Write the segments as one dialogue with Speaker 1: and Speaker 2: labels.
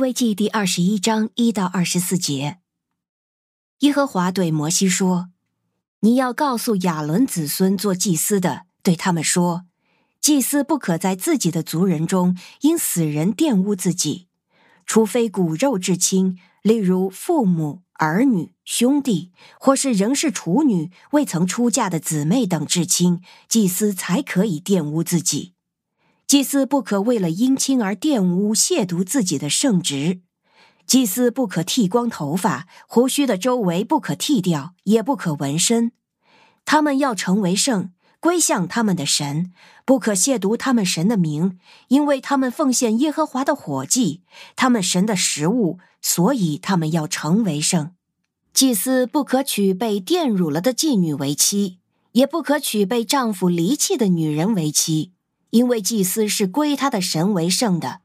Speaker 1: 未记第二十一章一到二十四节，耶和华对摩西说：“你要告诉亚伦子孙做祭司的，对他们说：祭司不可在自己的族人中因死人玷污自己，除非骨肉至亲，例如父母、儿女、兄弟，或是仍是处女、未曾出嫁的姊妹等至亲，祭司才可以玷污自己。”祭司不可为了姻亲而玷污、亵渎自己的圣职。祭司不可剃光头发，胡须的周围不可剃掉，也不可纹身。他们要成为圣，归向他们的神，不可亵渎他们神的名，因为他们奉献耶和华的火祭，他们神的食物，所以他们要成为圣。祭司不可娶被玷辱了的妓女为妻，也不可娶被丈夫离弃的女人为妻。因为祭司是归他的神为圣的，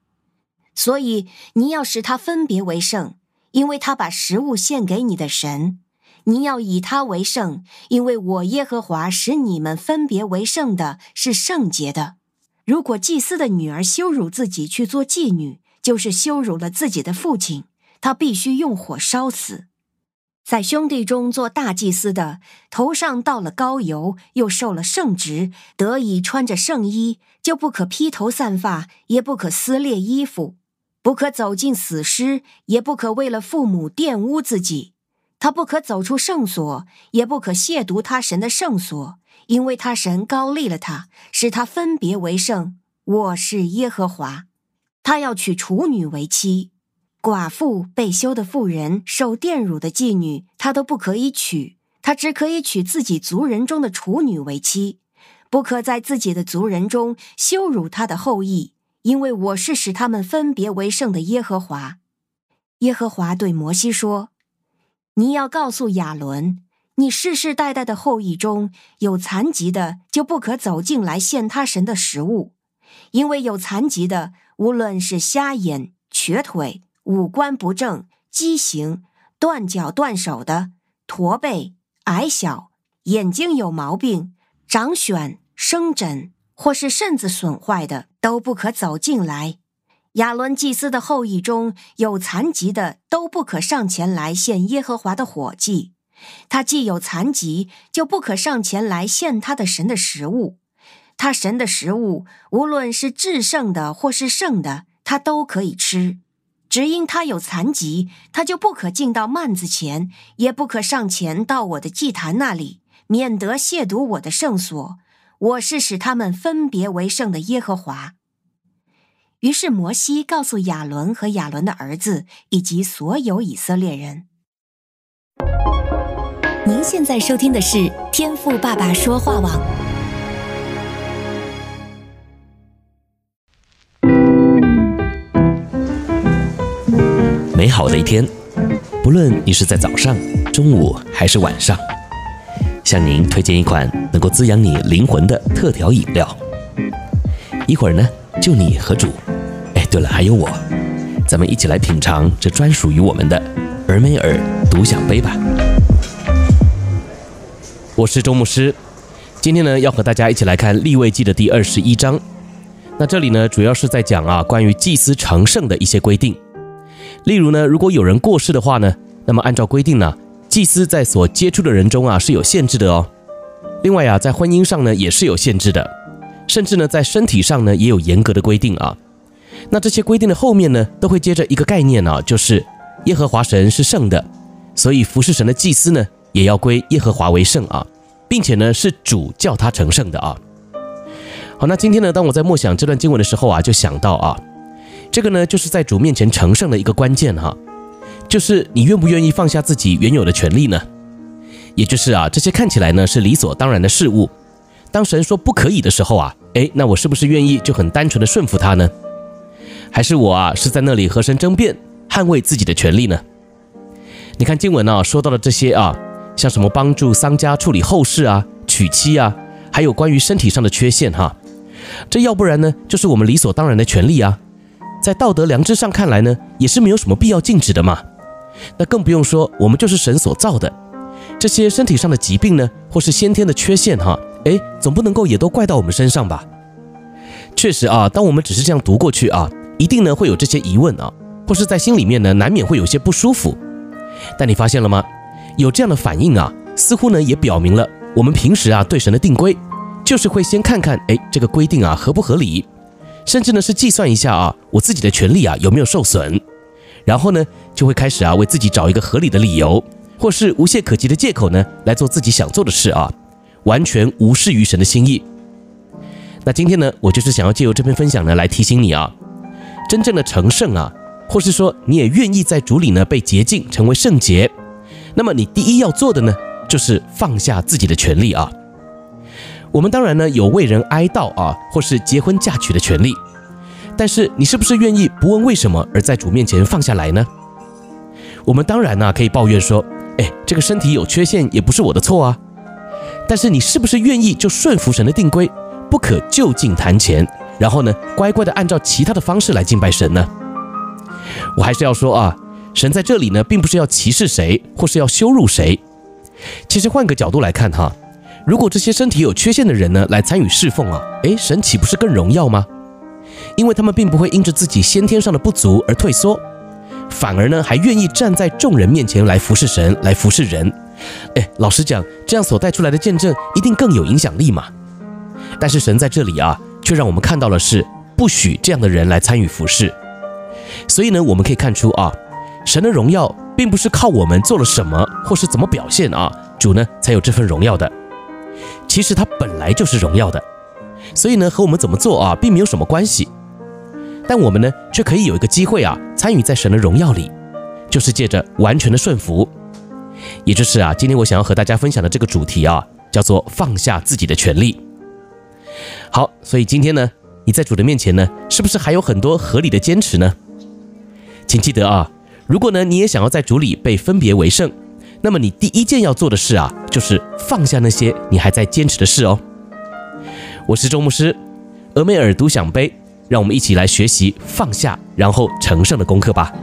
Speaker 1: 所以你要使他分别为圣，因为他把食物献给你的神。你要以他为圣，因为我耶和华使你们分别为圣的是圣洁的。如果祭司的女儿羞辱自己去做妓女，就是羞辱了自己的父亲，他必须用火烧死。在兄弟中做大祭司的，头上倒了膏油，又受了圣职，得以穿着圣衣，就不可披头散发，也不可撕裂衣服，不可走近死尸，也不可为了父母玷污自己。他不可走出圣所，也不可亵渎他神的圣所，因为他神高立了他，使他分别为圣。我是耶和华。他要娶处女为妻。寡妇、被休的妇人、受玷辱的妓女，他都不可以娶。他只可以娶自己族人中的处女为妻，不可在自己的族人中羞辱他的后裔，因为我是使他们分别为圣的耶和华。耶和华对摩西说：“你要告诉亚伦，你世世代代的后裔中有残疾的，就不可走进来献他神的食物，因为有残疾的，无论是瞎眼、瘸腿。”五官不正、畸形、断脚断手的、驼背、矮小、眼睛有毛病、长癣、生疹，或是肾子损坏的，都不可走进来。亚伦祭司的后裔中有残疾的，都不可上前来献耶和华的火祭。他既有残疾，就不可上前来献他的神的食物。他神的食物，无论是至圣的或是圣的，他都可以吃。只因他有残疾，他就不可进到幔子前，也不可上前到我的祭坛那里，免得亵渎我的圣所。我是使他们分别为圣的耶和华。于是摩西告诉亚伦和亚伦的儿子以及所有以色列人。您现在收听的是天赋爸爸说话
Speaker 2: 网。好的一天，不论你是在早上、中午还是晚上，向您推荐一款能够滋养你灵魂的特调饮料。一会儿呢，就你和主，哎，对了，还有我，咱们一起来品尝这专属于我们的尔梅尔独享杯吧。我是周牧师，今天呢要和大家一起来看利未记的第二十一章。那这里呢主要是在讲啊关于祭司成圣的一些规定。例如呢，如果有人过世的话呢，那么按照规定呢，祭司在所接触的人中啊是有限制的哦。另外啊，在婚姻上呢也是有限制的，甚至呢在身体上呢也有严格的规定啊。那这些规定的后面呢，都会接着一个概念啊，就是耶和华神是圣的，所以服侍神的祭司呢也要归耶和华为圣啊，并且呢是主叫他成圣的啊。好，那今天呢，当我在默想这段经文的时候啊，就想到啊。这个呢，就是在主面前成圣的一个关键哈，就是你愿不愿意放下自己原有的权利呢？也就是啊，这些看起来呢是理所当然的事物，当神说不可以的时候啊，诶，那我是不是愿意就很单纯的顺服他呢？还是我啊是在那里和神争辩，捍卫自己的权利呢？你看经文啊说到了这些啊，像什么帮助丧家处理后事啊、娶妻啊，还有关于身体上的缺陷哈，这要不然呢就是我们理所当然的权利啊。在道德良知上看来呢，也是没有什么必要禁止的嘛。那更不用说我们就是神所造的，这些身体上的疾病呢，或是先天的缺陷哈，诶，总不能够也都怪到我们身上吧？确实啊，当我们只是这样读过去啊，一定呢会有这些疑问啊。或是在心里面呢，难免会有些不舒服。但你发现了吗？有这样的反应啊，似乎呢也表明了我们平时啊对神的定规，就是会先看看，哎，这个规定啊合不合理，甚至呢是计算一下啊我自己的权利啊有没有受损，然后呢就会开始啊为自己找一个合理的理由，或是无懈可击的借口呢来做自己想做的事啊，完全无视于神的心意。那今天呢，我就是想要借由这篇分享呢来提醒你啊，真正的成圣啊。或是说你也愿意在主里呢被洁净，成为圣洁，那么你第一要做的呢，就是放下自己的权利啊。我们当然呢有为人哀悼啊，或是结婚嫁娶的权利，但是你是不是愿意不问为什么而在主面前放下来呢？我们当然呢可以抱怨说，哎，这个身体有缺陷也不是我的错啊。但是你是不是愿意就顺服神的定规，不可就近谈钱，然后呢乖乖的按照其他的方式来敬拜神呢？我还是要说啊，神在这里呢，并不是要歧视谁，或是要羞辱谁。其实换个角度来看哈，如果这些身体有缺陷的人呢，来参与侍奉啊，诶，神岂不是更荣耀吗？因为他们并不会因着自己先天上的不足而退缩，反而呢，还愿意站在众人面前来服侍神，来服侍人。诶，老实讲，这样所带出来的见证一定更有影响力嘛。但是神在这里啊，却让我们看到了是不许这样的人来参与服侍。所以呢，我们可以看出啊，神的荣耀并不是靠我们做了什么或是怎么表现啊，主呢才有这份荣耀的。其实他本来就是荣耀的，所以呢和我们怎么做啊，并没有什么关系。但我们呢却可以有一个机会啊，参与在神的荣耀里，就是借着完全的顺服，也就是啊，今天我想要和大家分享的这个主题啊，叫做放下自己的权利。好，所以今天呢，你在主的面前呢，是不是还有很多合理的坚持呢？请记得啊，如果呢你也想要在主里被分别为圣，那么你第一件要做的事啊，就是放下那些你还在坚持的事哦。我是周牧师，峨眉尔独享杯，让我们一起来学习放下，然后成圣的功课吧。